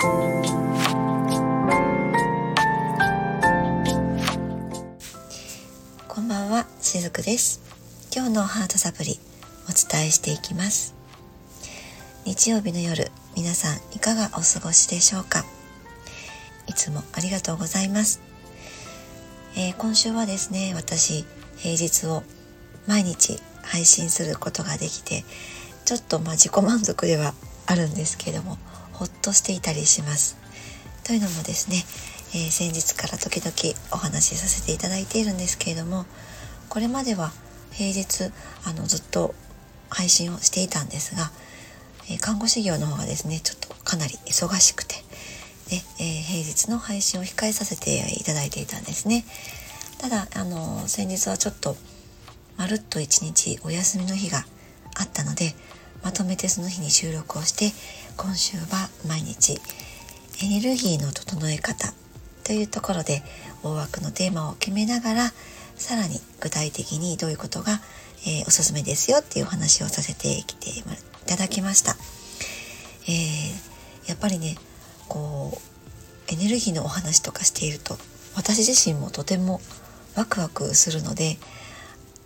こんばんはしずくです。今日のハートサプリお伝えしていきます。日曜日の夜皆さんいかがお過ごしでしょうか？いつもありがとうございます、えー、今週はですね私平日を毎日配信することができてちょっとまあ自己満足ではあるんですけどもほっとしていたりします。というのもですね、えー、先日から時々お話しさせていただいているんですけれどもこれまでは平日あのずっと配信をしていたんですが、えー、看護師業の方がですねちょっとかなり忙しくてで、えー、平日の配信を控えさせていただいていたんですね。ただあの先日はちょっとまるっと一日お休みの日があったのでまとめてその日に収録をして今週は毎日エネルギーの整え方というところで大枠のテーマを決めながらさらに具体的にどういうことが、えー、おすすめですよっていうお話をさせてきていただきました。えー、やっぱりねこうエネルギーのお話とかしていると私自身もとてもワクワクするので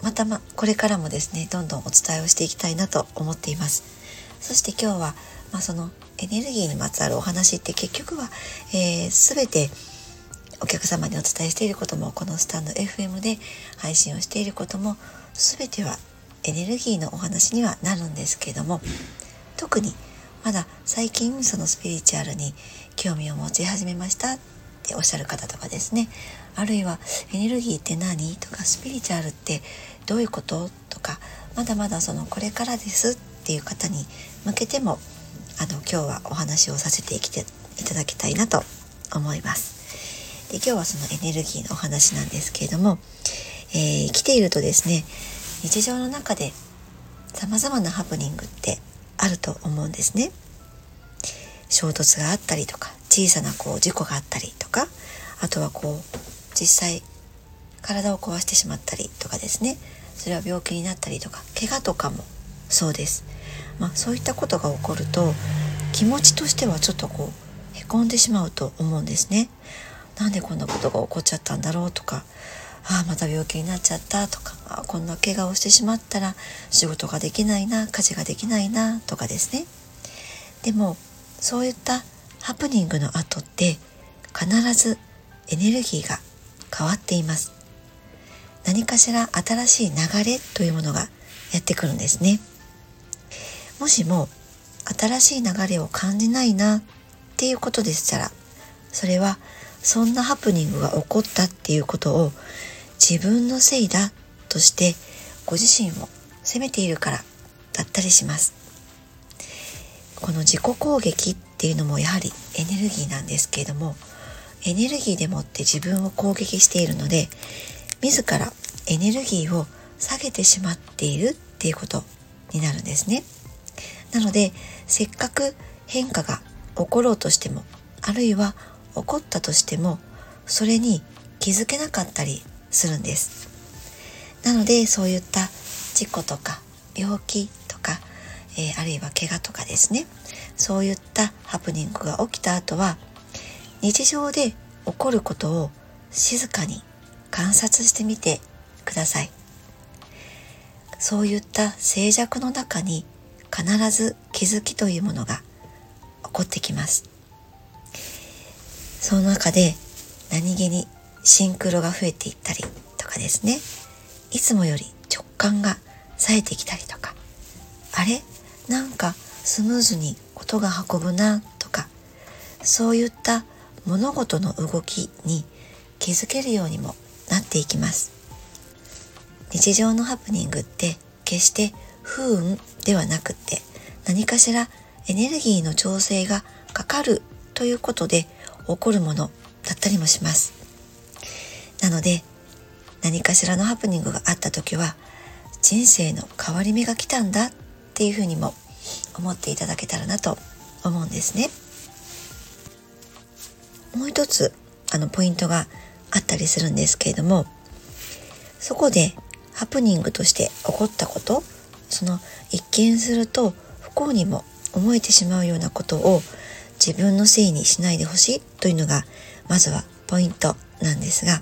またまこれからもですねどんどんお伝えをしていきたいなと思っていますそして今日は、まあ、そのエネルギーにまつわるお話って結局は、えー、全てお客様にお伝えしていることもこのスタンド FM で配信をしていることも全てはエネルギーのお話にはなるんですけども特にまだ最近そのスピリチュアルに興味を持ち始めましたっておっしゃる方とかですね。あるいはエネルギーって何？とかスピリチュアルってどういうこと？とかまだまだそのこれからですっていう方に向けてもあの今日はお話をさせてきていただきたいなと思います。で今日はそのエネルギーのお話なんですけれども、えー、来ているとですね日常の中で様々なハプニングってあると思うんですね。衝突があったりとか小さなこう事故があったりとかあとはこう実際体を壊してしまったりとかですねそれは病気になったりとか怪我とかもそうです、まあ、そういったことが起こると気持ちとしてはちょっとこうへこんでしまうと思うんですね。なんでこんなことが起こっちゃったんだろうとかああまた病気になっちゃったとかあこんな怪我をしてしまったら仕事ができないな家事ができないなとかですね。でもそういったハプニングの後って必ずエネルギーが変わっています。何かしら新しい流れというものがやってくるんですね。もしも新しい流れを感じないなっていうことでしたらそれはそんなハプニングが起こったっていうことを自分のせいだとしてご自身を責めているからだったりしますこの自己攻撃っていうのもやはりエネルギーなんですけれどもエネルギーでもって自分を攻撃しているので自らエネルギーを下げてしまっているっていうことになるんですね。なのでせっかく変化が起ころうとしてもあるいは起こったとしてもそれに気づけなかったりするんです。なのでそういった事故とか病気とか、えー、あるいは怪我とかですねそういったハプニングが起きた後は日常で起こることを静かに観察してみてくださいそういった静寂の中に必ず気づきというものが起こってきます。その中で何気にシンクロが増えていったりとかですね。いつもより直感が冴えてきたりとか。あれ？なんかスムーズに音が運ぶなとか。そういった物事の動きに気づけるようにもなっていきます。日常のハプニングって決して不運ではなくて何かしらエネルギーの調整がかかるということで起こるものだったりもします。なので何かしらのハプニングがあった時は人生の変わり目が来たんだっていうふうにも思っていただけたらなと思うんですね。もう一つあのポイントがあったりするんですけれどもそこでハプニングとして起こったことその一見すると不幸にも思えてしまうようなことを自分のせいにしないでほしいというのがまずはポイントなんですが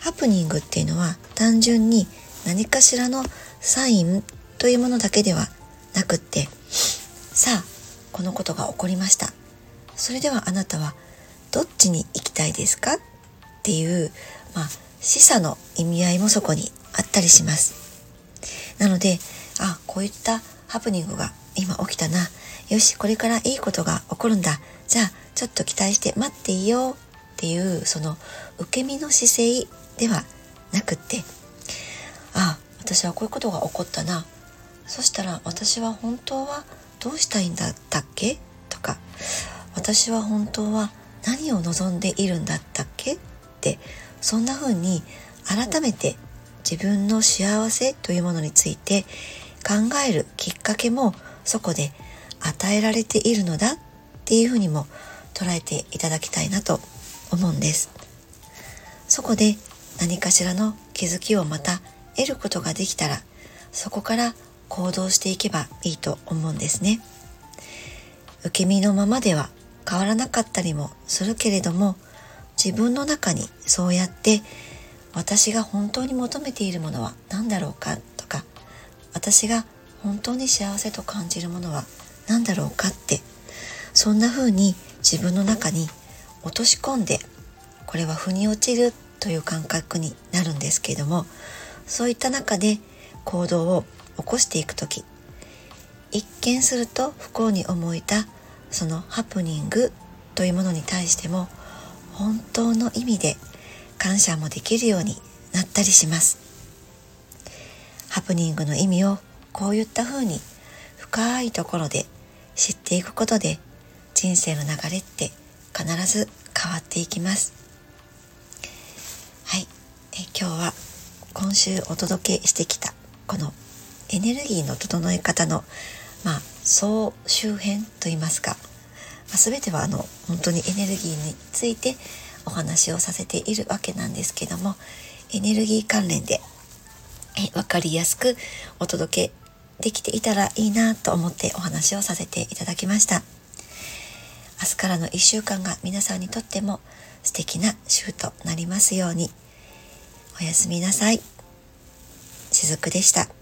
ハプニングっていうのは単純に何かしらのサインというものだけではなくってさあこのことが起こりました。それではあなたはどっちに行きたいですかっていう、まあ、示唆の意味合いもそこにあったりします。なのであこういったハプニングが今起きたな。よしこれからいいことが起こるんだ。じゃあちょっと期待して待っていいよっていうその受け身の姿勢ではなくって。あ私はこういうことが起こったな。そしたら私は本当はどうしたいんだったっけ？とか私は本当は何を望んでいるんだったっけ？ってそんな風に改めて自分の幸せというものについて考えるきっかけもそこで与えられているのだっていうふうにも捉えていただきたいなと思うんです。そこで何かしらの気づきをまた得ることができたらそこから行動していけばいいと思うんですね。受け身のままでは変わらなかったりもするけれども自分の中にそうやって私が本当に求めているものは何だろうか私が本当に幸せと感じるものは何だろうかってそんな風に自分の中に落とし込んでこれは腑に落ちるという感覚になるんですけれどもそういった中で行動を起こしていく時一見すると不幸に思えたそのハプニングというものに対しても本当の意味で感謝もできるようになったりします。ハプニングの意味をこういった風に深いところで知っていくことで人生の流れって必ず変わっていきます。はい。え今日は今週お届けしてきたこのエネルギーの整え方のまあ総周辺といいますか、まあ、全てはあの本当にエネルギーについてお話をさせているわけなんですけどもエネルギー関連でえ分かりやすくお届けできていたらいいなと思ってお話をさせていただきました。明日からの1週間が皆さんにとっても素敵な週となりますように。おやすみなさい。しずくでした。